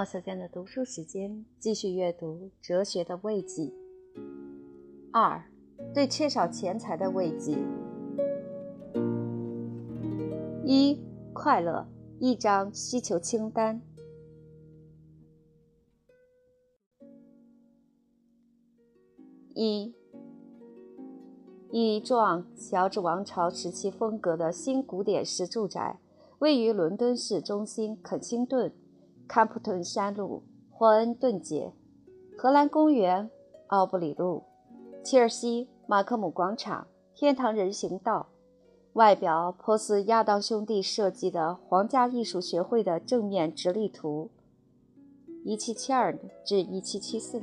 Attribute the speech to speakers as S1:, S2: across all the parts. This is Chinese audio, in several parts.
S1: 冒小娟的读书时间，继续阅读《哲学的慰藉》二，对缺少钱财的慰藉。一，快乐，一张需求清单。一，一幢乔治王朝时期风格的新古典式住宅，位于伦敦市中心肯辛顿。坎普顿山路、霍恩顿街、荷兰公园、奥布里路、切尔西、马克姆广场、天堂人行道，外表颇似亚当兄弟设计的皇家艺术学会的正面直立图（一七七二至一七七四）。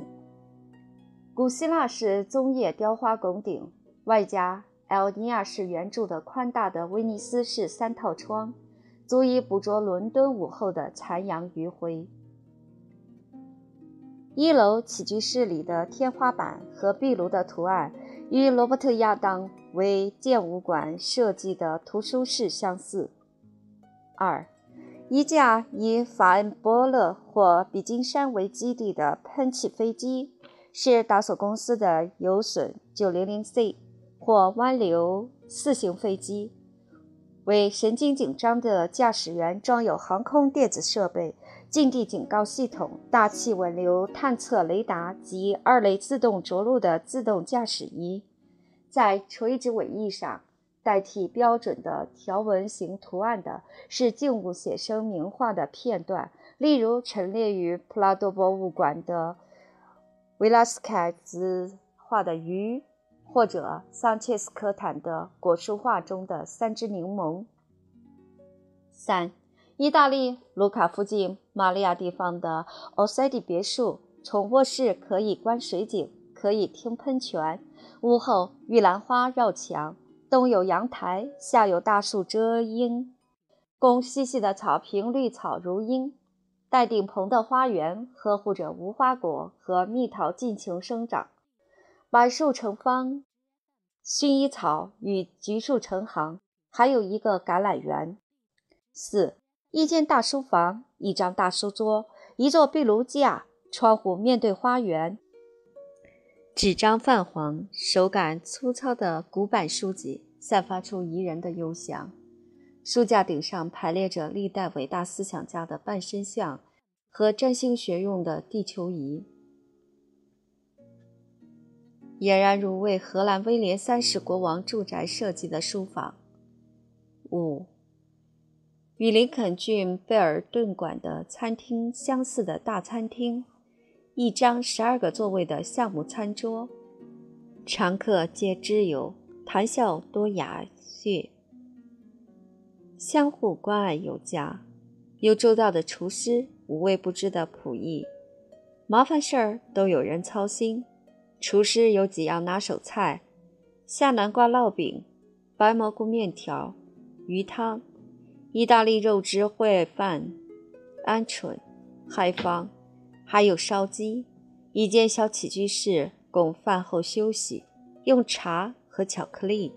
S1: 古希腊式棕叶雕花拱顶，外加埃尼亚式圆柱的宽大的威尼斯式三套窗。足以捕捉伦敦午后的残阳余晖。一楼起居室里的天花板和壁炉的图案与罗伯特·亚当为建武馆设计的图书室相似。二，一架以法恩波勒或比金山为基地的喷气飞机，是达索公司的有损 900C 或湾流四型飞机。为神经紧张的驾驶员装有航空电子设备、近地警告系统、大气稳流探测雷达及二类自动着陆的自动驾驶仪。在垂直尾翼上，代替标准的条纹形图案的是静物写生名画的片段，例如陈列于普拉多博物馆的维拉斯凯兹画的鱼。或者桑切斯科坦的果树画中的三只柠檬。三、意大利卢卡附近玛利亚地方的奥塞蒂别墅，从卧室可以观水景，可以听喷泉。屋后玉兰花绕墙，东有阳台，下有大树遮阴，供细细的草坪绿草如茵。带顶棚的花园呵护着无花果和蜜桃尽情生长。柏树成方，薰衣草与橘树成行，还有一个橄榄园。四，一间大书房，一张大书桌，一座壁炉架，窗户面对花园。纸张泛黄，手感粗糙的古板书籍散发出宜人的幽香。书架顶上排列着历代伟大思想家的半身像和占星学用的地球仪。俨然如为荷兰威廉三世国王住宅设计的书房。五，与林肯郡贝尔顿馆的餐厅相似的大餐厅，一张十二个座位的橡木餐桌，常客皆知友，谈笑多雅谑，相互关爱有加，有周到的厨师，无微不至的仆役，麻烦事儿都有人操心。厨师有几样拿手菜：下南瓜烙饼、白蘑菇面条、鱼汤、意大利肉汁烩饭、鹌鹑、海方，还有烧鸡。一间小起居室供饭后休息，用茶和巧克力。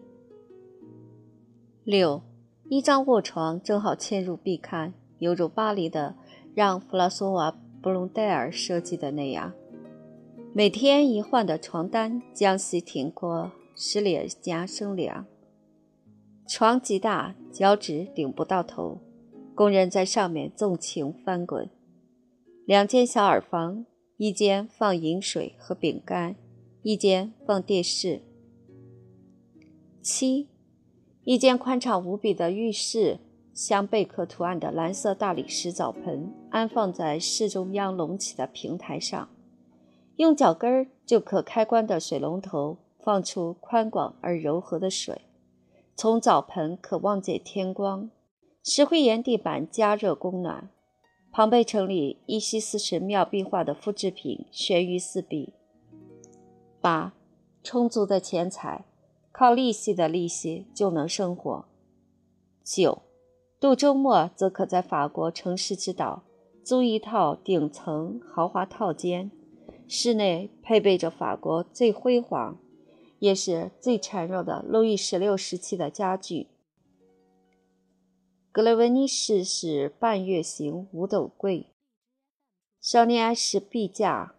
S1: 六，一张卧床正好嵌入壁龛，犹如巴黎的让弗拉索瓦·布隆代尔设计的那样。每天一换的床单将其挺过，使脸颊生凉。床极大，脚趾顶不到头，工人在上面纵情翻滚。两间小耳房，一间放饮水和饼干，一间放电视。七，一间宽敞无比的浴室，镶贝壳图案的蓝色大理石澡盆安放在室中央隆起的平台上。用脚跟儿就可开关的水龙头放出宽广而柔和的水，从澡盆可望见天光。石灰岩地板加热供暖。庞贝城里伊西斯神庙壁画的复制品悬于四壁。八，充足的钱财，靠利息的利息就能生活。九，度周末则可在法国城市之岛租一套顶层豪华套间。室内配备着法国最辉煌，也是最孱弱的路易十六时期的家具。格雷温尼式是半月形五斗柜。少年爱是壁架，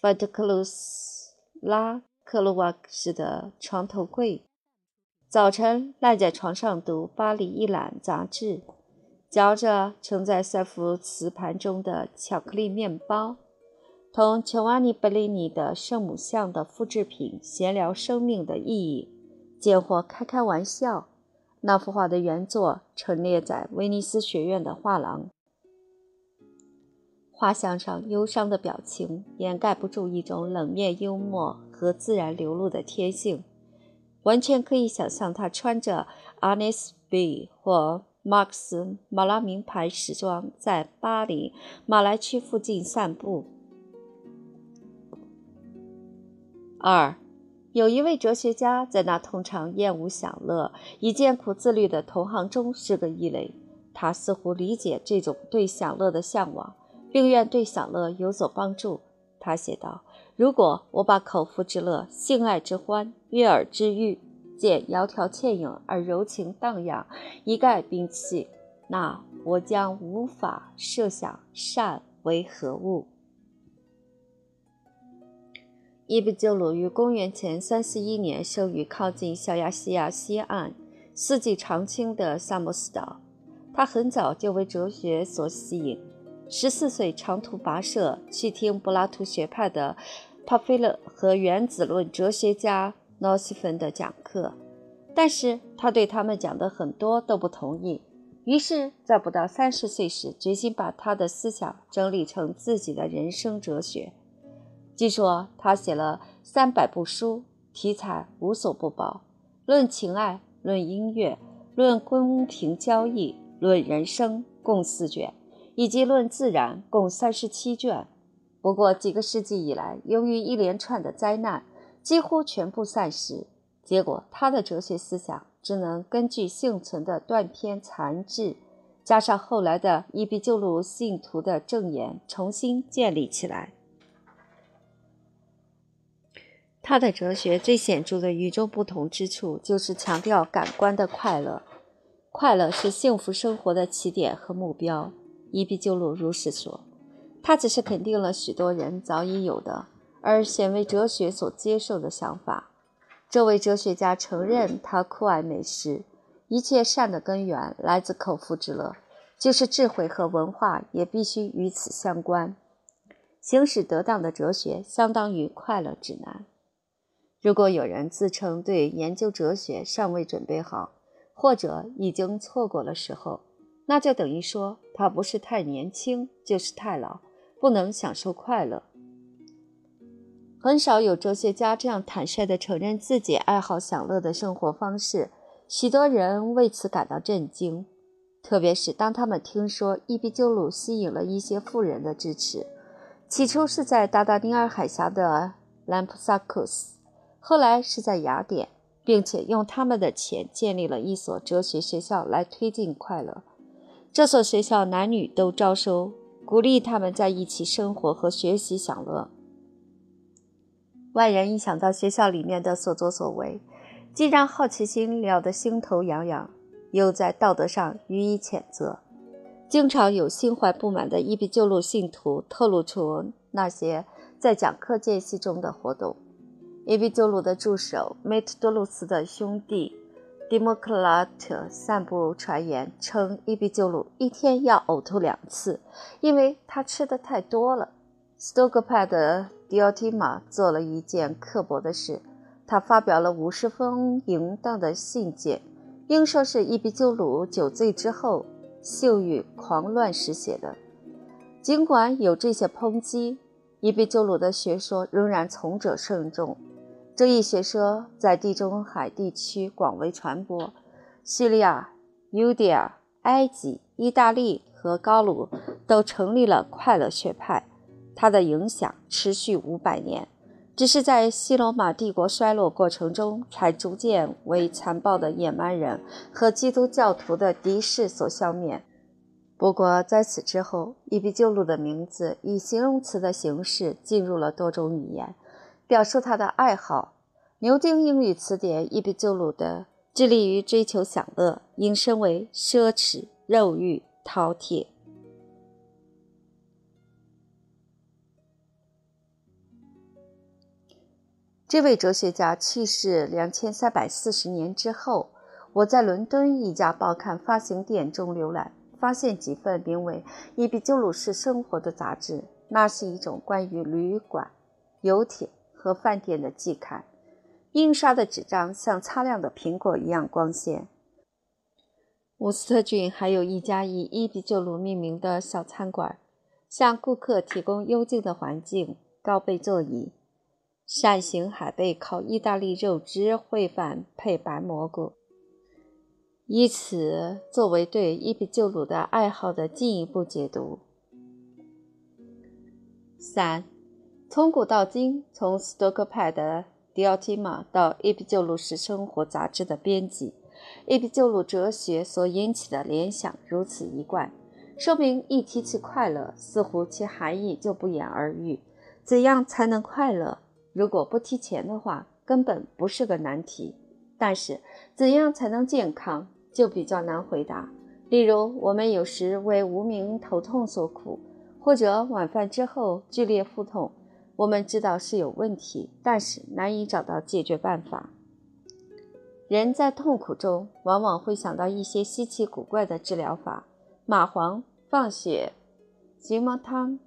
S1: 范特克鲁斯拉克鲁瓦式的床头柜。早晨赖在床上读《巴黎一览》杂志，嚼着盛在塞夫瓷盘中的巧克力面包，同乔瓦尼·贝利尼的圣母像的复制品闲聊生命的意义，间或开开玩笑。那幅画的原作陈列在威尼斯学院的画廊。画像上忧伤的表情掩盖不住一种冷面幽默和自然流露的天性，完全可以想象他穿着 a n i s B 或 Max 马拉名牌时装，在巴黎马来区附近散步。二，有一位哲学家在那通常厌恶享乐、以艰苦自律的同行中是个异类，他似乎理解这种对享乐的向往。并愿对享乐有所帮助。他写道：“如果我把口腹之乐、性爱之欢、悦耳之欲，见窈窕倩影而柔情荡漾，一概摒弃，那我将无法设想善为何物。”伊壁鸠鲁于公元前三四一年生于靠近小亚细亚西岸、四季常青的萨摩斯岛。他很早就为哲学所吸引。十四岁长途跋涉去听柏拉图学派的帕菲勒和原子论哲学家诺西芬的讲课，但是他对他们讲的很多都不同意。于是，在不到三十岁时，决心把他的思想整理成自己的人生哲学。据说他写了三百部书，题材无所不包，论情爱，论音乐，论公平交易，论人生，共四卷。以及《论自然》共三十七卷，不过几个世纪以来，由于一连串的灾难，几乎全部散失。结果，他的哲学思想只能根据幸存的断片残志，加上后来的伊壁鸠鲁信徒的证言，重新建立起来。他的哲学最显著的与众不同之处，就是强调感官的快乐。快乐是幸福生活的起点和目标。伊壁鸠鲁如是说，他只是肯定了许多人早已有的，而鲜为哲学所接受的想法。这位哲学家承认，他酷爱美食，一切善的根源来自口腹之乐，就是智慧和文化也必须与此相关。行使得当的哲学，相当于快乐指南。如果有人自称对研究哲学尚未准备好，或者已经错过了时候，那就等于说，他不是太年轻，就是太老，不能享受快乐。很少有哲学家这样坦率地承认自己爱好享乐的生活方式，许多人为此感到震惊。特别是当他们听说伊壁鸠鲁吸引了一些富人的支持，起初是在达达尼尔海峡的兰普萨克斯，后来是在雅典，并且用他们的钱建立了一所哲学学校来推进快乐。这所学校男女都招收，鼓励他们在一起生活和学习享乐。外人一想到学校里面的所作所为，既让好奇心撩得心头痒痒，又在道德上予以谴责。经常有心怀不满的伊壁鸠鲁信徒透露出那些在讲课间隙中的活动。伊比鸠鲁的助手梅特多鲁斯的兄弟。迪莫克拉特散布传言称，伊比鸠鲁一天要呕吐两次，因为他吃的太多了。斯多葛派的迪奥提马做了一件刻薄的事，他发表了五十封淫荡的信件，应说是伊比鸠鲁酒醉之后秀欲狂乱时写的。尽管有这些抨击，伊比鸠鲁的学说仍然从者甚众。这一学说在地中海地区广为传播，叙利亚、犹地亚、埃及、意大利和高卢都成立了快乐学派。它的影响持续五百年，只是在西罗马帝国衰落过程中，才逐渐为残暴的野蛮人和基督教徒的敌视所消灭。不过，在此之后，伊壁鸠鲁的名字以形容词的形式进入了多种语言。表述他的爱好，《牛津英语词典》伊比鸠鲁的致力于追求享乐，引申为奢侈、肉欲、饕餮。这位哲学家去世两千三百四十年之后，我在伦敦一家报刊发行店中浏览，发现几份名为《伊比鸠鲁式生活的杂志》，那是一种关于旅馆、游艇。和饭店的季刊，印刷的纸张像擦亮的苹果一样光鲜。伍斯特郡还有一家以伊比鸠鲁命名的小餐馆，向顾客提供幽静的环境、高背座椅。扇形海贝烤意大利肉汁烩饭配白蘑菇，以此作为对伊比鸠鲁的爱好的进一步解读。三，从古到今，从斯多克派的迪奥提玛到伊比鸠鲁式生活杂志的编辑，伊比鸠鲁哲学所引起的联想如此一贯，说明一提起快乐，似乎其含义就不言而喻。怎样才能快乐？如果不提钱的话，根本不是个难题。但是，怎样才能健康，就比较难回答。例如，我们有时为无名头痛所苦，或者晚饭之后剧烈腹痛，我们知道是有问题，但是难以找到解决办法。人在痛苦中，往往会想到一些稀奇古怪的治疗法：蚂蟥、放血、菊毛汤、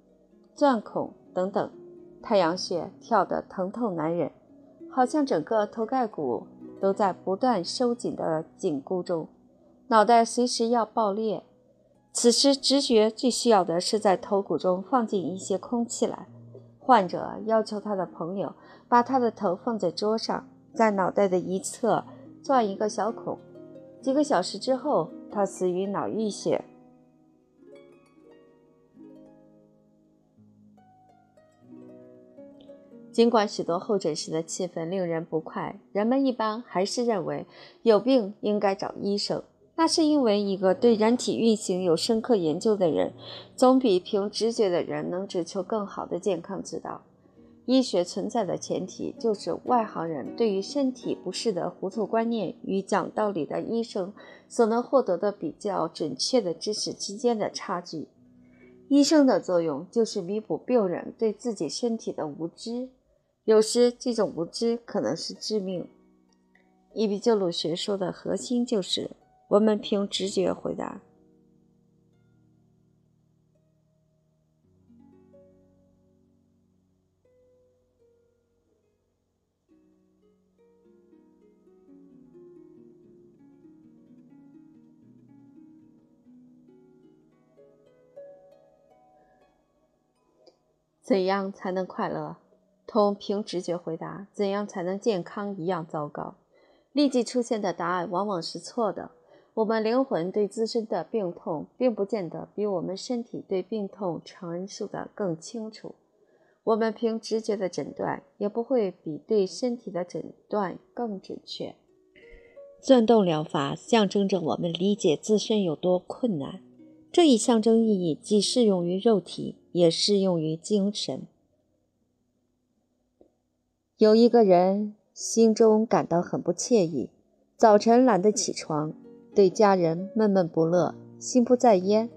S1: 钻孔等等。太阳穴跳得疼痛难忍，好像整个头盖骨都在不断收紧的紧箍中，脑袋随时要爆裂。此时直觉最需要的是在头骨中放进一些空气来。患者要求他的朋友把他的头放在桌上，在脑袋的一侧钻一个小孔。几个小时之后，他死于脑溢血。尽管许多候诊室的气氛令人不快，人们一般还是认为有病应该找医生。那是因为一个对人体运行有深刻研究的人，总比凭直觉的人能追求更好的健康之道。医学存在的前提就是外行人对于身体不适的糊涂观念与讲道理的医生所能获得的比较准确的知识之间的差距。医生的作用就是弥补病人对自己身体的无知。有时，这种无知可能是致命。伊比鸠鲁学说的核心就是我们凭直觉回答。怎样才能快乐？同凭直觉回答怎样才能健康一样糟糕，立即出现的答案往往是错的。我们灵魂对自身的病痛，并不见得比我们身体对病痛陈述的更清楚。我们凭直觉的诊断，也不会比对身体的诊断更准确。钻洞疗法象征着我们理解自身有多困难，这一象征意义既适用于肉体，也适用于精神。有一个人心中感到很不惬意，早晨懒得起床，对家人闷闷不乐，心不在焉。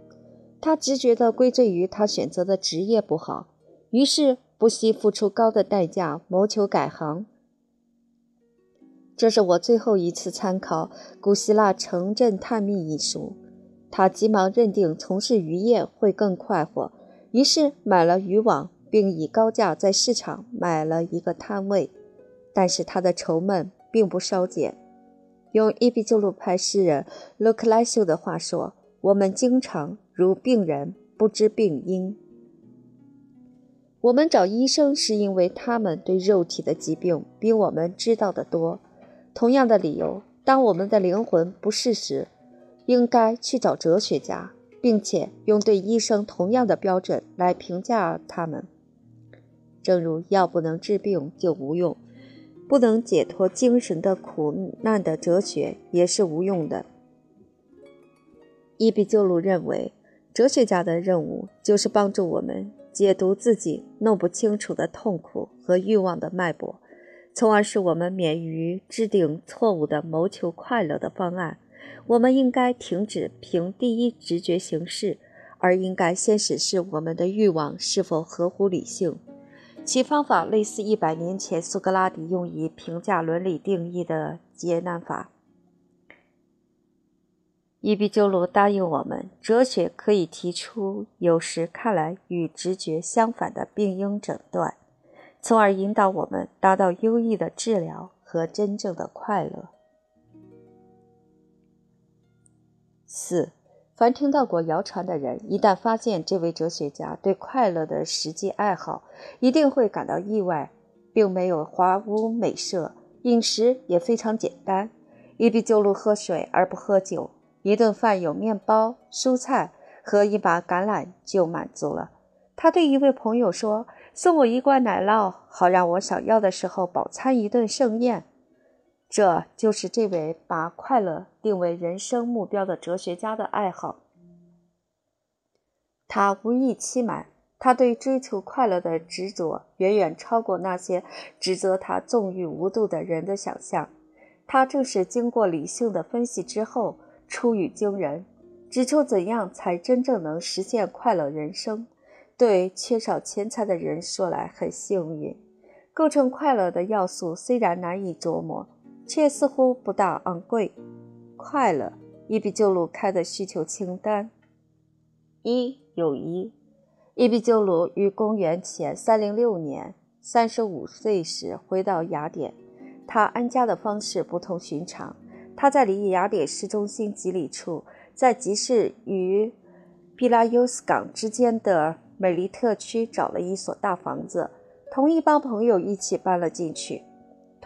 S1: 他直觉地归罪于他选择的职业不好，于是不惜付出高的代价谋求改行。这是我最后一次参考《古希腊城镇探秘》一书。他急忙认定从事渔业会更快活，于是买了渔网。并以高价在市场买了一个摊位，但是他的愁闷并不稍减。用伊比鸠鲁派诗人勒克莱修的话说：“我们经常如病人不知病因。我们找医生是因为他们对肉体的疾病比我们知道的多。同样的理由，当我们的灵魂不适时，应该去找哲学家，并且用对医生同样的标准来评价他们。”正如药不能治病就无用，不能解脱精神的苦难的哲学也是无用的。伊比鸠鲁认为，哲学家的任务就是帮助我们解读自己弄不清楚的痛苦和欲望的脉搏，从而使我们免于制定错误的谋求快乐的方案。我们应该停止凭第一直觉行事，而应该先审视我们的欲望是否合乎理性。其方法类似一百年前苏格拉底用以评价伦理定义的劫难法。伊壁鸠鲁答应我们，哲学可以提出有时看来与直觉相反的病因诊断，从而引导我们达到优异的治疗和真正的快乐。四，凡听到过谣传的人，一旦发现这位哲学家对快乐的实际爱好，一定会感到意外，并没有华屋美舍，饮食也非常简单。伊壁鸠鲁喝水而不喝酒。一顿饭有面包、蔬菜和一把橄榄就满足了。他对一位朋友说：“送我一罐奶酪，好让我想要的时候饱餐一顿盛宴。”这就是这位把快乐定为人生目标的哲学家的爱好。他无意欺瞒，他对追求快乐的执着远远超过那些指责他纵欲无度的人的想象。他正是经过理性的分析之后。出语惊人，指出怎样才真正能实现快乐人生。对缺少钱财的人说来很幸运。构成快乐的要素虽然难以琢磨，却似乎不大昂贵。快乐，伊壁鸠鲁开的需求清单：一、友谊。伊壁鸠鲁于公元前三零六年三十五岁时回到雅典，他安家的方式不同寻常。他在离雅典市中心几里处，在集市与比拉尤斯港之间的美丽特区找了一所大房子，同一帮朋友一起搬了进去。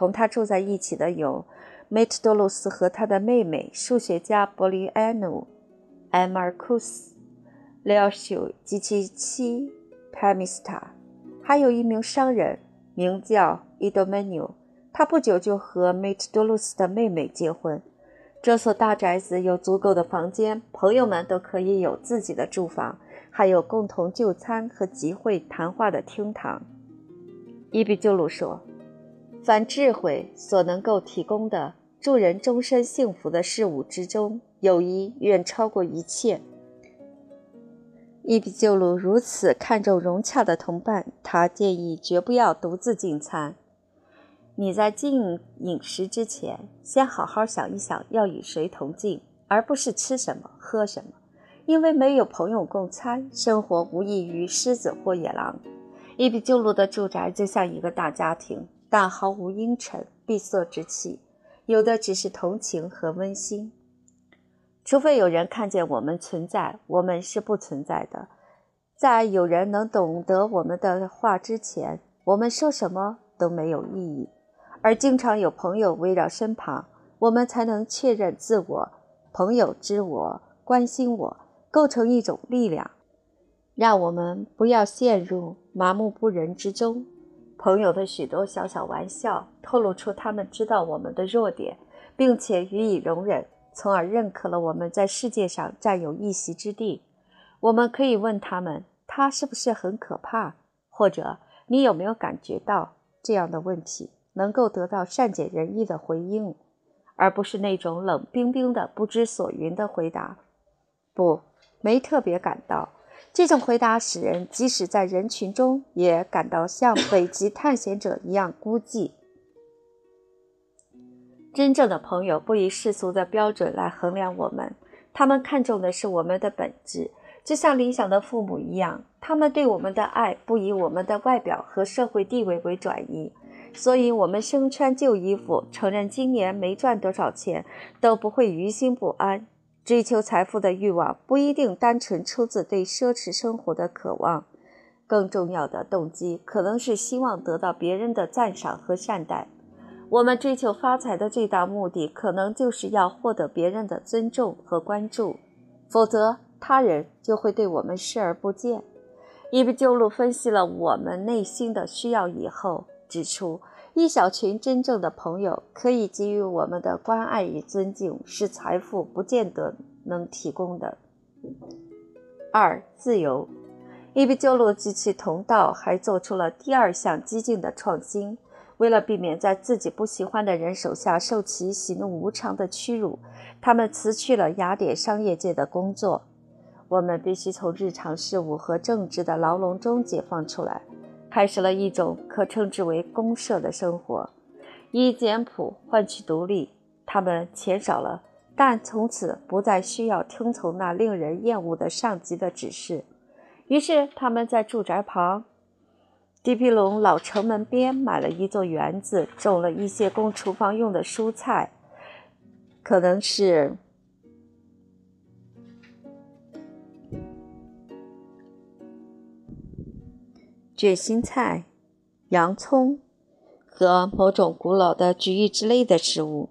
S1: 同他住在一起的有梅特多鲁斯和他的妹妹数学家伯利安努、埃马尔库斯、雷奥修及其妻帕米斯塔，还有一名商人，名叫伊多梅纽。他不久就和梅特多鲁斯的妹妹结婚。这所大宅子有足够的房间，朋友们都可以有自己的住房，还有共同就餐和集会谈话的厅堂。伊比鸠鲁说：“凡智慧所能够提供的助人终身幸福的事物之中，友谊远超过一切。”伊比鸠鲁如此看重融洽的同伴，他建议绝不要独自进餐。你在进饮食之前，先好好想一想要与谁同进，而不是吃什么喝什么。因为没有朋友共餐，生活无异于狮子或野狼。伊比鸠鲁的住宅就像一个大家庭，但毫无阴沉闭塞之气，有的只是同情和温馨。除非有人看见我们存在，我们是不存在的。在有人能懂得我们的话之前，我们说什么都没有意义。而经常有朋友围绕身旁，我们才能确认自我。朋友知我，关心我，构成一种力量，让我们不要陷入麻木不仁之中。朋友的许多小小玩笑，透露出他们知道我们的弱点，并且予以容忍，从而认可了我们在世界上占有一席之地。我们可以问他们：“他是不是很可怕？”或者“你有没有感觉到？”这样的问题。能够得到善解人意的回应，而不是那种冷冰冰的不知所云的回答。不，没特别感到。这种回答使人即使在人群中也感到像 北极探险者一样孤寂。真正的朋友不以世俗的标准来衡量我们，他们看重的是我们的本质，就像理想的父母一样。他们对我们的爱不以我们的外表和社会地位为转移。所以，我们身穿旧衣服，承认今年没赚多少钱，都不会于心不安。追求财富的欲望不一定单纯出自对奢侈生活的渴望，更重要的动机可能是希望得到别人的赞赏和善待。我们追求发财的最大目的，可能就是要获得别人的尊重和关注，否则他人就会对我们视而不见。伊比鸠鲁分析了我们内心的需要以后。指出，一小群真正的朋友可以给予我们的关爱与尊敬，是财富不见得能提供的。二、自由。伊比鸠鲁及其同道还做出了第二项激进的创新。为了避免在自己不喜欢的人手下受其喜怒无常的屈辱，他们辞去了雅典商业界的工作。我们必须从日常事务和政治的牢笼中解放出来。开始了一种可称之为公社的生活，以简朴换取独立。他们钱少了，但从此不再需要听从那令人厌恶的上级的指示。于是，他们在住宅旁迪皮龙老城门边买了一座园子，种了一些供厨房用的蔬菜，可能是。卷心菜、洋葱和某种古老的菊芋之类的食物。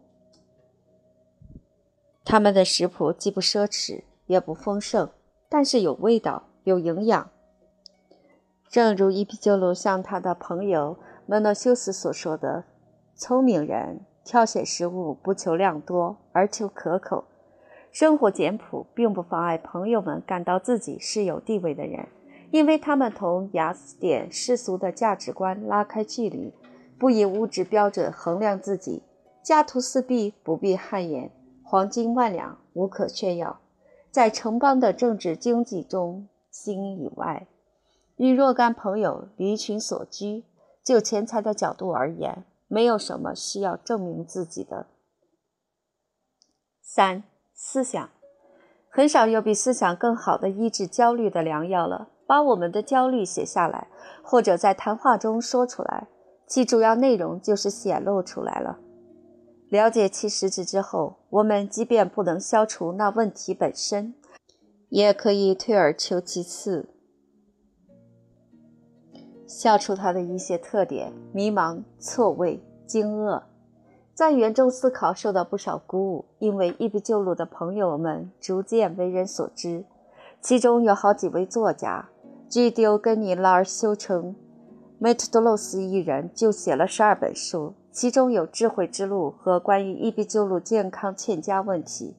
S1: 他们的食谱既不奢侈也不丰盛，但是有味道、有营养。正如伊壁鸠鲁向他的朋友门诺修斯所说的：“聪明人挑选食物不求量多，而求可口。生活简朴，并不妨碍朋友们感到自己是有地位的人。”因为他们同雅典世俗的价值观拉开距离，不以物质标准衡量自己，家徒四壁不必汗颜，黄金万两无可炫耀，在城邦的政治经济中心以外，与若干朋友离群所居。就钱财的角度而言，没有什么需要证明自己的。三思想，很少有比思想更好的医治焦虑的良药了。把我们的焦虑写下来，或者在谈话中说出来，其主要内容就是显露出来了。了解其实质之后，我们即便不能消除那问题本身，也可以退而求其次，消除它的一些特点：迷茫、错位、惊愕。在园中思考受到不少鼓舞，因为伊壁鸠鲁的朋友们逐渐为人所知，其中有好几位作家。据迪欧根尼·拉尔修称，梅特多洛斯一人就写了十二本书，其中有《智慧之路》和关于伊壁鸠鲁健康欠佳问题。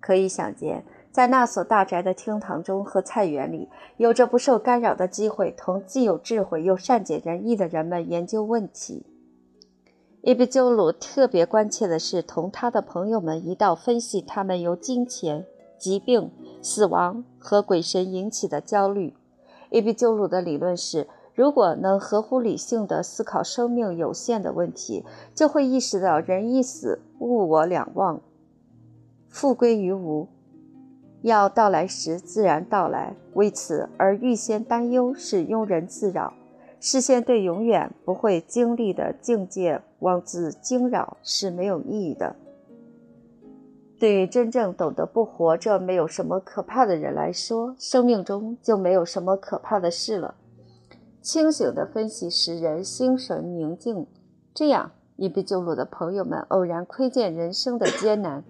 S1: 可以想见，在那所大宅的厅堂中和菜园里，有着不受干扰的机会，同既有智慧又善解人意的人们研究问题。伊壁鸠鲁特别关切的是，同他的朋友们一道分析他们由金钱、疾病、死亡和鬼神引起的焦虑。伊壁鸠鲁的理论是：如果能合乎理性地思考生命有限的问题，就会意识到人一死，物我两忘，复归于无。要到来时自然到来，为此而预先担忧是庸人自扰。事先对永远不会经历的境界妄自惊扰是没有意义的。对于真正懂得不活着没有什么可怕的人来说，生命中就没有什么可怕的事了。清醒的分析使人心神宁静，这样一壁鸠鲁的朋友们偶然窥见人生的艰难，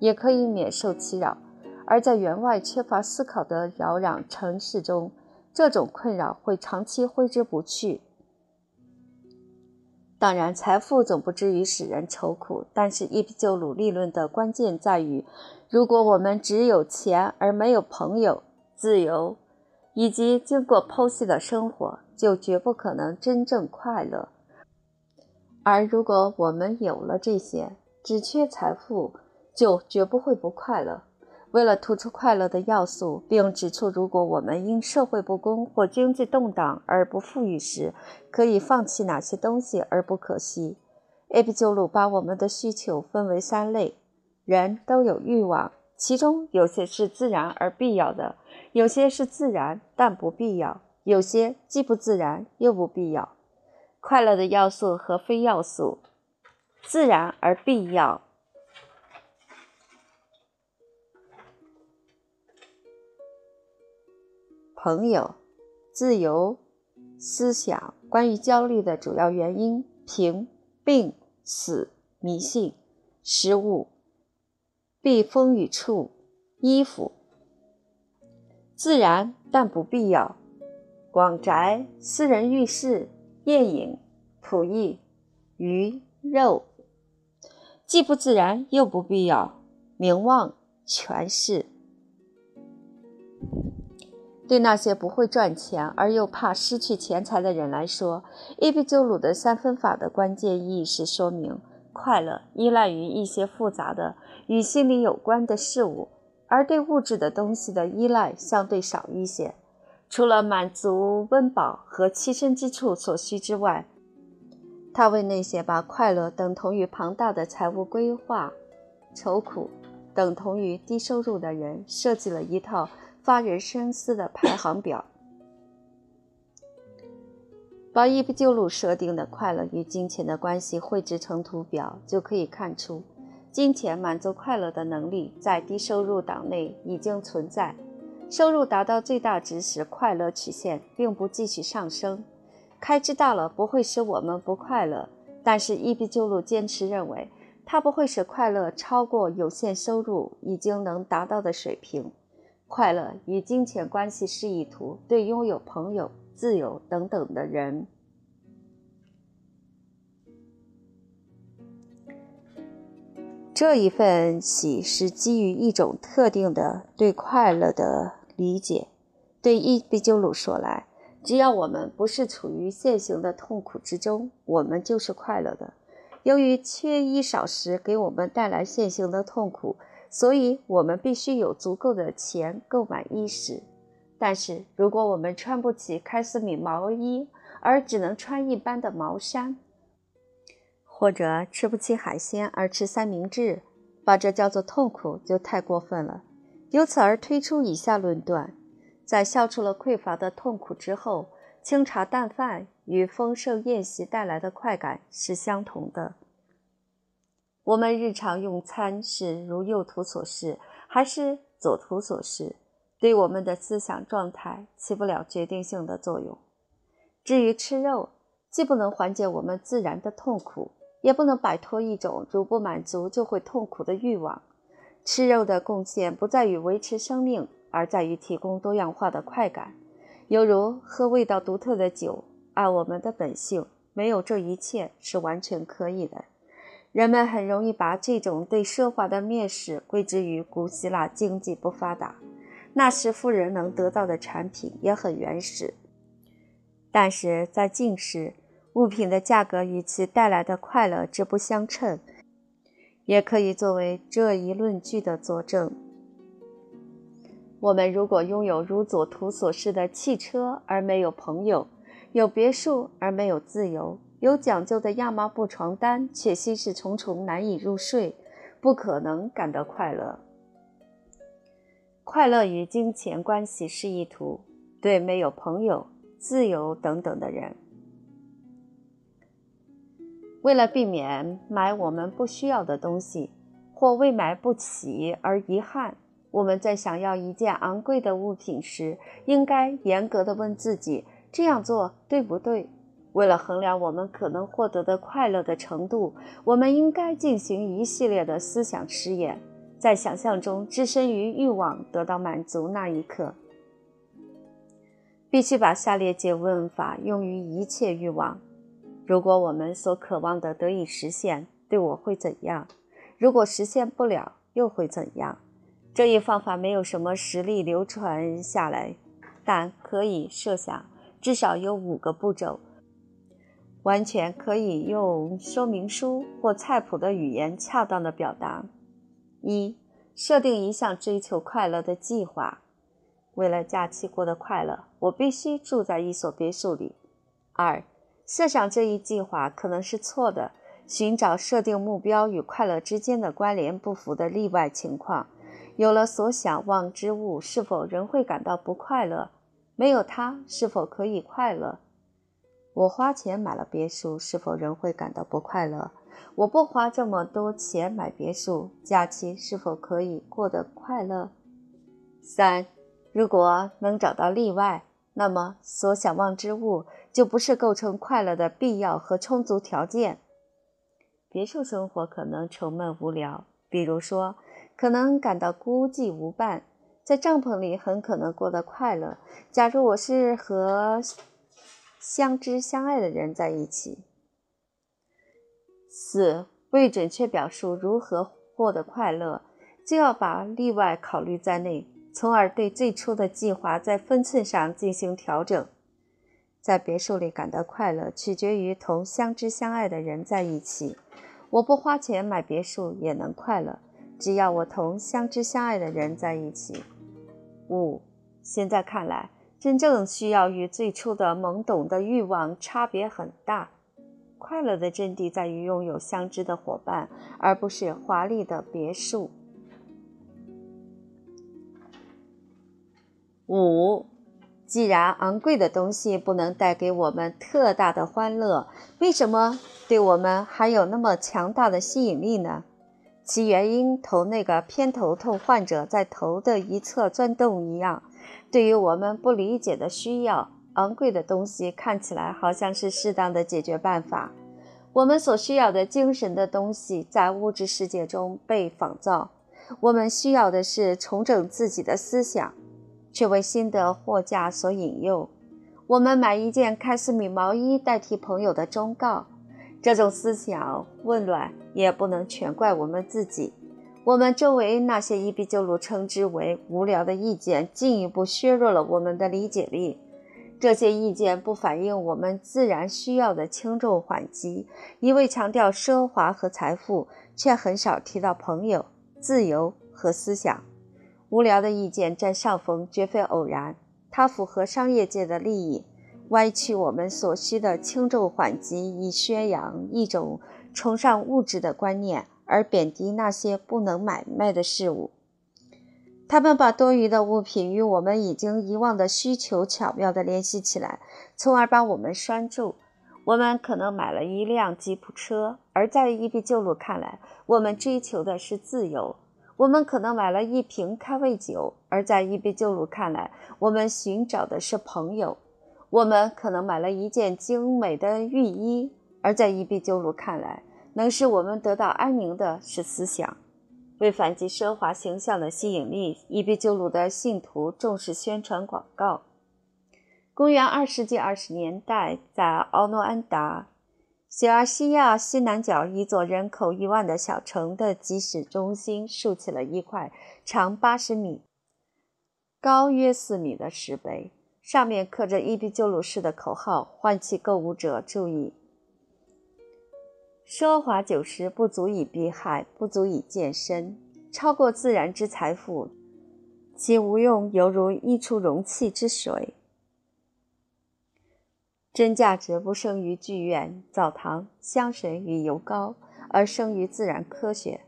S1: 也可以免受其扰；而在员外缺乏思考的扰攘城市中，这种困扰会长期挥之不去。当然，财富总不至于使人愁苦。但是，伊壁鸠鲁立论的关键在于：如果我们只有钱而没有朋友、自由以及经过剖析的生活，就绝不可能真正快乐；而如果我们有了这些，只缺财富，就绝不会不快乐。为了突出快乐的要素，并指出如果我们因社会不公或经济动荡而不富裕时，可以放弃哪些东西而不可惜。埃比鸠鲁把我们的需求分为三类：人都有欲望，其中有些是自然而必要的，有些是自然但不必要，有些既不自然又不必要。快乐的要素和非要素，自然而必要。朋友、自由、思想，关于焦虑的主要原因：贫、病、死、迷信、失误、避风雨处、衣服。自然但不必要，广宅、私人浴室、夜饮、仆役、鱼肉，既不自然又不必要，名望、权势。对那些不会赚钱而又怕失去钱财的人来说，伊壁鸠鲁的三分法的关键意义是说明：快乐依赖于一些复杂的与心理有关的事物，而对物质的东西的依赖相对少一些。除了满足温饱和栖身之处所需之外，他为那些把快乐等同于庞大的财务规划、愁苦等同于低收入的人设计了一套发人深思的排行表。把伊壁鸠鲁设定的快乐与金钱的关系绘制成图表，就可以看出，金钱满足快乐的能力在低收入党内已经存在。收入达到最大值时，快乐曲线并不继续上升。开支大了不会使我们不快乐，但是伊壁鸠鲁坚持认为，它不会使快乐超过有限收入已经能达到的水平。快乐与金钱关系示意图对拥有朋友、自由等等的人，这一份喜是基于一种特定的对快乐的理解。对伊壁鸠鲁说来。只要我们不是处于现行的痛苦之中，我们就是快乐的。由于缺衣少食给我们带来现行的痛苦，所以我们必须有足够的钱购买衣食。但是，如果我们穿不起开司米毛衣，而只能穿一般的毛衫，或者吃不起海鲜而吃三明治，把这叫做痛苦就太过分了。由此而推出以下论断。在消除了匮乏的痛苦之后，清茶淡饭与丰盛宴席带来的快感是相同的。我们日常用餐是如右图所示，还是左图所示，对我们的思想状态起不了决定性的作用。至于吃肉，既不能缓解我们自然的痛苦，也不能摆脱一种如不满足就会痛苦的欲望。吃肉的贡献不在于维持生命。而在于提供多样化的快感，犹如喝味道独特的酒。按我们的本性，没有这一切是完全可以的。人们很容易把这种对奢华的蔑视归之于古希腊经济不发达。那时富人能得到的产品也很原始，但是在近时，物品的价格与其带来的快乐之不相称，也可以作为这一论据的佐证。我们如果拥有如左图所示的汽车而没有朋友，有别墅而没有自由，有讲究的亚麻布床单却心事重重难以入睡，不可能感到快乐。快乐与金钱关系示意图对没有朋友、自由等等的人，为了避免买我们不需要的东西，或为买不起而遗憾。我们在想要一件昂贵的物品时，应该严格地问自己：这样做对不对？为了衡量我们可能获得的快乐的程度，我们应该进行一系列的思想实验，在想象中置身于欲望得到满足那一刻。必须把下列解问法用于一切欲望：如果我们所渴望的得以实现，对我会怎样？如果实现不了，又会怎样？这一方法没有什么实例流传下来，但可以设想，至少有五个步骤，完全可以用说明书或菜谱的语言恰当的表达。一、设定一项追求快乐的计划。为了假期过得快乐，我必须住在一所别墅里。二、设想这一计划可能是错的，寻找设定目标与快乐之间的关联不符的例外情况。有了所想望之物，是否仍会感到不快乐？没有它，是否可以快乐？我花钱买了别墅，是否仍会感到不快乐？我不花这么多钱买别墅，假期是否可以过得快乐？三，如果能找到例外，那么所想望之物就不是构成快乐的必要和充足条件。别墅生活可能沉闷无聊，比如说。可能感到孤寂无伴，在帐篷里很可能过得快乐。假如我是和相知相爱的人在一起。四、为准确表述如何获得快乐，就要把例外考虑在内，从而对最初的计划在分寸上进行调整。在别墅里感到快乐，取决于同相知相爱的人在一起。我不花钱买别墅也能快乐。只要我同相知相爱的人在一起。五，现在看来，真正需要与最初的懵懂的欲望差别很大。快乐的真谛在于拥有相知的伙伴，而不是华丽的别墅。五，既然昂贵的东西不能带给我们特大的欢乐，为什么对我们还有那么强大的吸引力呢？其原因同那个偏头痛患者在头的一侧钻洞一样，对于我们不理解的需要。昂贵的东西看起来好像是适当的解决办法。我们所需要的精神的东西在物质世界中被仿造。我们需要的是重整自己的思想，却为新的货架所引诱。我们买一件开司米毛衣代替朋友的忠告。这种思想混乱也不能全怪我们自己。我们周围那些伊壁鸠鲁称之为无聊的意见，进一步削弱了我们的理解力。这些意见不反映我们自然需要的轻重缓急，一味强调奢华和财富，却很少提到朋友、自由和思想。无聊的意见占上风，绝非偶然，它符合商业界的利益，歪曲我们所需的轻重缓急，以宣扬一种崇尚物质的观念，而贬低那些不能买卖的事物。他们把多余的物品与我们已经遗忘的需求巧妙地联系起来，从而把我们拴住。我们可能买了一辆吉普车，而在伊壁鸠鲁看来，我们追求的是自由；我们可能买了一瓶开胃酒，而在伊壁鸠鲁看来，我们寻找的是朋友；我们可能买了一件精美的浴衣，而在伊壁鸠鲁看来，能使我们得到安宁的是思想。为反击奢华形象的吸引力，伊壁鸠鲁的信徒重视宣传广告。公元二世纪二十年代，在奥诺安达小亚细亚西南角一座人口一万的小城的集市中心，竖起了一块长八十米、高约四米的石碑，上面刻着伊壁鸠鲁式的口号，唤起购物者注意。奢华酒食不足以避害，不足以健身，超过自然之财富，其无用犹如溢出容器之水。真价值不生于剧院、澡堂、香水与油膏，而生于自然科学。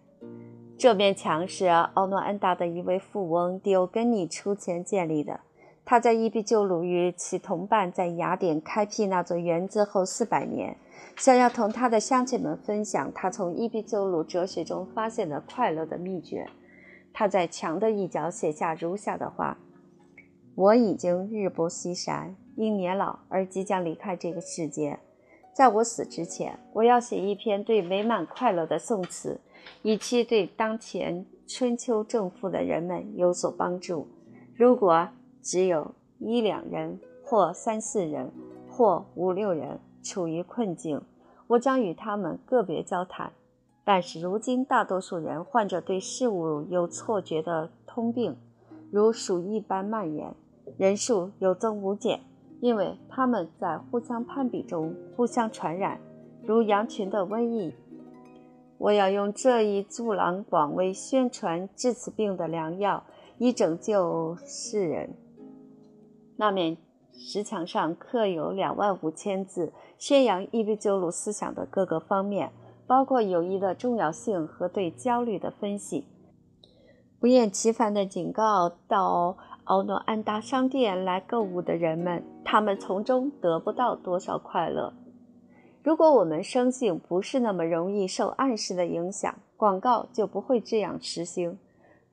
S1: 这面墙是奥诺安达的一位富翁迪欧根尼出钱建立的。他在伊壁鸠鲁与其同伴在雅典开辟那座园子后四百年。想要同他的乡亲们分享他从伊壁鸠鲁哲学中发现的快乐的秘诀，他在墙的一角写下如下的话：“我已经日薄西山，因年老而即将离开这个世界。在我死之前，我要写一篇对美满快乐的颂词，以期对当前春秋正负的人们有所帮助。如果只有一两人，或三四人，或五六人。”处于困境，我将与他们个别交谈。但是如今，大多数人患者对事物有错觉的通病，如鼠疫般蔓延，人数有增无减，因为他们在互相攀比中互相传染，如羊群的瘟疫。我要用这一助狼广为宣传治此病的良药，以拯救世人。那面。石墙上刻有两万五千字，宣扬伊壁鸠鲁思想的各个方面，包括友谊的重要性和对焦虑的分析。不厌其烦地警告到奥诺安达商店来购物的人们，他们从中得不到多少快乐。如果我们生性不是那么容易受暗示的影响，广告就不会这样实行。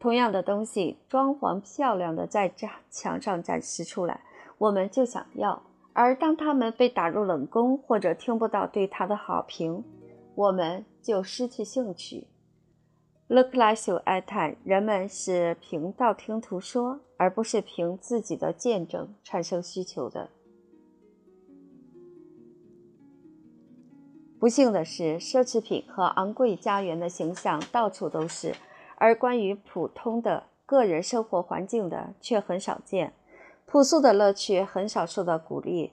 S1: 同样的东西，装潢漂亮的在墙上展示出来。我们就想要，而当他们被打入冷宫，或者听不到对他的好评，我们就失去兴趣。勒克莱修哀叹：人们是凭道听途说，而不是凭自己的见证产生需求的。不幸的是，奢侈品和昂贵家园的形象到处都是，而关于普通的个人生活环境的却很少见。朴素的乐趣很少受到鼓励，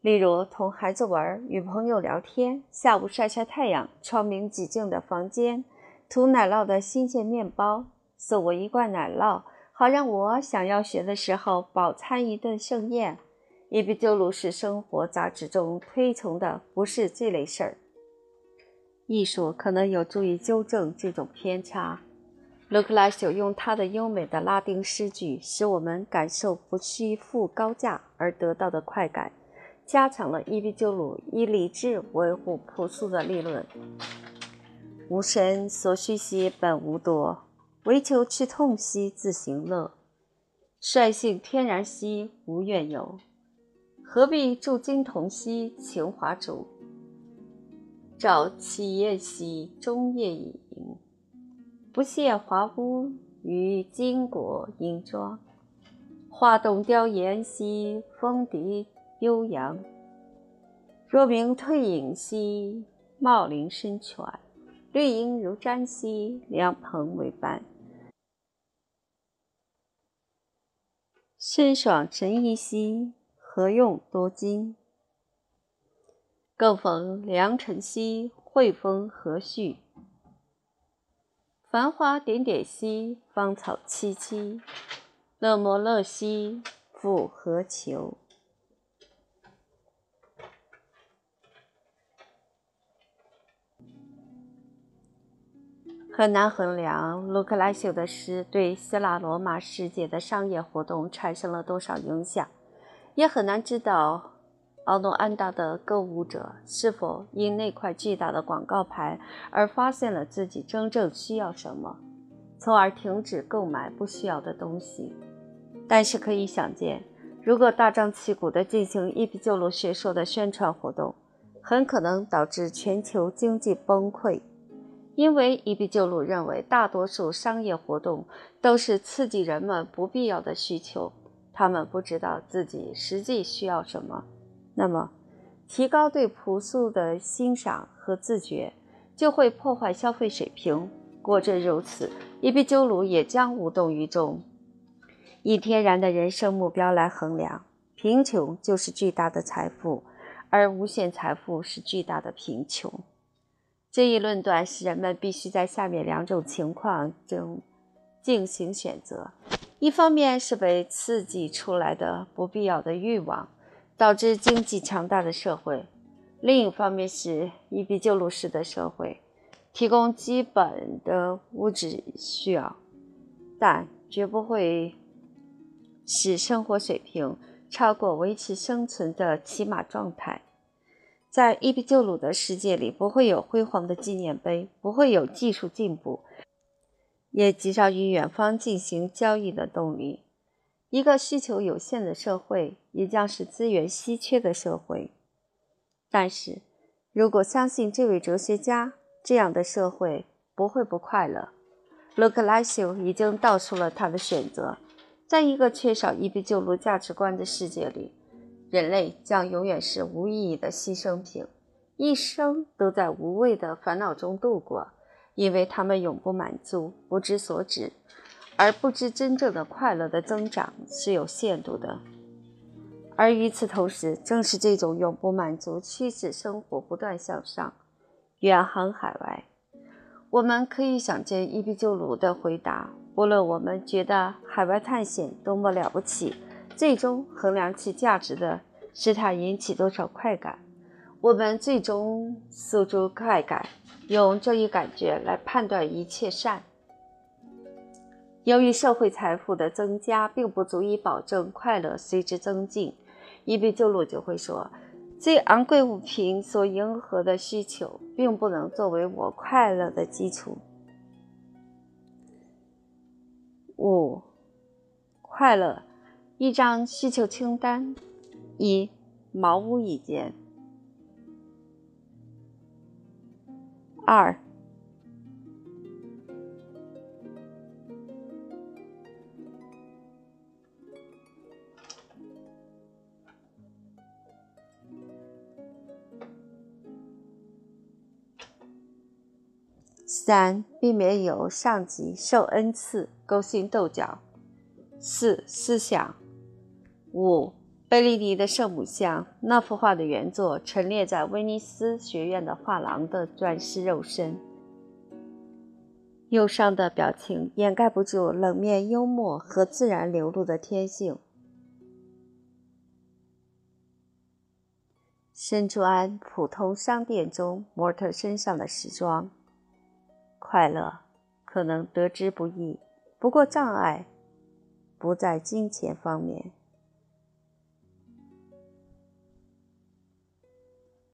S1: 例如同孩子玩、与朋友聊天、下午晒晒太阳、窗明几净的房间、涂奶酪的新鲜面包、送我一罐奶酪，好让我想要学的时候饱餐一顿盛宴。伊比鸠鲁是生活杂志中推崇的，不是这类事儿。艺术可能有助于纠正这种偏差。卢克莱修用他的优美的拉丁诗句，使我们感受不需付高价而得到的快感，加强了伊壁鸠鲁以理智维护朴素的理论。无神所需兮本无多，唯求去痛兮自行乐。率性天然兮无怨尤，何必铸金铜兮情华主？照其夜兮终夜饮。不屑华屋与金国银装，花动雕檐兮风笛悠扬。若名退隐兮茂林深泉，绿荫如毡兮凉棚为伴。身爽神怡兮何用多金？更逢良辰兮惠风和煦。繁花点点兮，芳草萋萋。乐莫乐兮，复何求？很难衡量卢克莱修的诗对希腊罗马世界的商业活动产生了多少影响，也很难知道。奥诺安达的购物者是否因那块巨大的广告牌而发现了自己真正需要什么，从而停止购买不需要的东西？但是可以想见，如果大张旗鼓地进行伊壁鸠鲁学说的宣传活动，很可能导致全球经济崩溃，因为伊壁鸠鲁认为大多数商业活动都是刺激人们不必要的需求，他们不知道自己实际需要什么。那么，提高对朴素的欣赏和自觉，就会破坏消费水平。果真如此，伊壁鸠鲁也将无动于衷。以天然的人生目标来衡量，贫穷就是巨大的财富，而无限财富是巨大的贫穷。这一论断使人们必须在下面两种情况中进行选择：一方面是被刺激出来的不必要的欲望。导致经济强大的社会，另一方面是伊壁鸠鲁式的社会，提供基本的物质需要，但绝不会使生活水平超过维持生存的起码状态。在伊壁鸠鲁的世界里，不会有辉煌的纪念碑，不会有技术进步，也极少与远方进行交易的动力。一个需求有限的社会，也将是资源稀缺的社会。但是，如果相信这位哲学家，这样的社会不会不快乐。勒克莱修已经道出了他的选择：在一个缺少伊壁鸠鲁价值观的世界里，人类将永远是无意义的牺牲品，一生都在无谓的烦恼中度过，因为他们永不满足，不知所止。而不知真正的快乐的增长是有限度的，而与此同时，正是这种永不满足驱使生活不断向上，远航海外。我们可以想见伊壁鸠鲁的回答：无论我们觉得海外探险多么了不起，最终衡量其价值的是它引起多少快感。我们最终诉诸快感，用这一感觉来判断一切善。由于社会财富的增加并不足以保证快乐随之增进，伊壁鸠鲁就会说：“最昂贵物品所迎合的需求，并不能作为我快乐的基础。”五、快乐，一张需求清单：一、茅屋一间；二。三、避免有上级受恩赐勾心斗角。四、思想。五、贝利尼的圣母像，那幅画的原作陈列在威尼斯学院的画廊的钻石肉身。忧伤的表情掩盖不住冷面幽默和自然流露的天性。身穿普通商店中模特身上的时装，快乐可能得之不易。不过障碍不在金钱方面。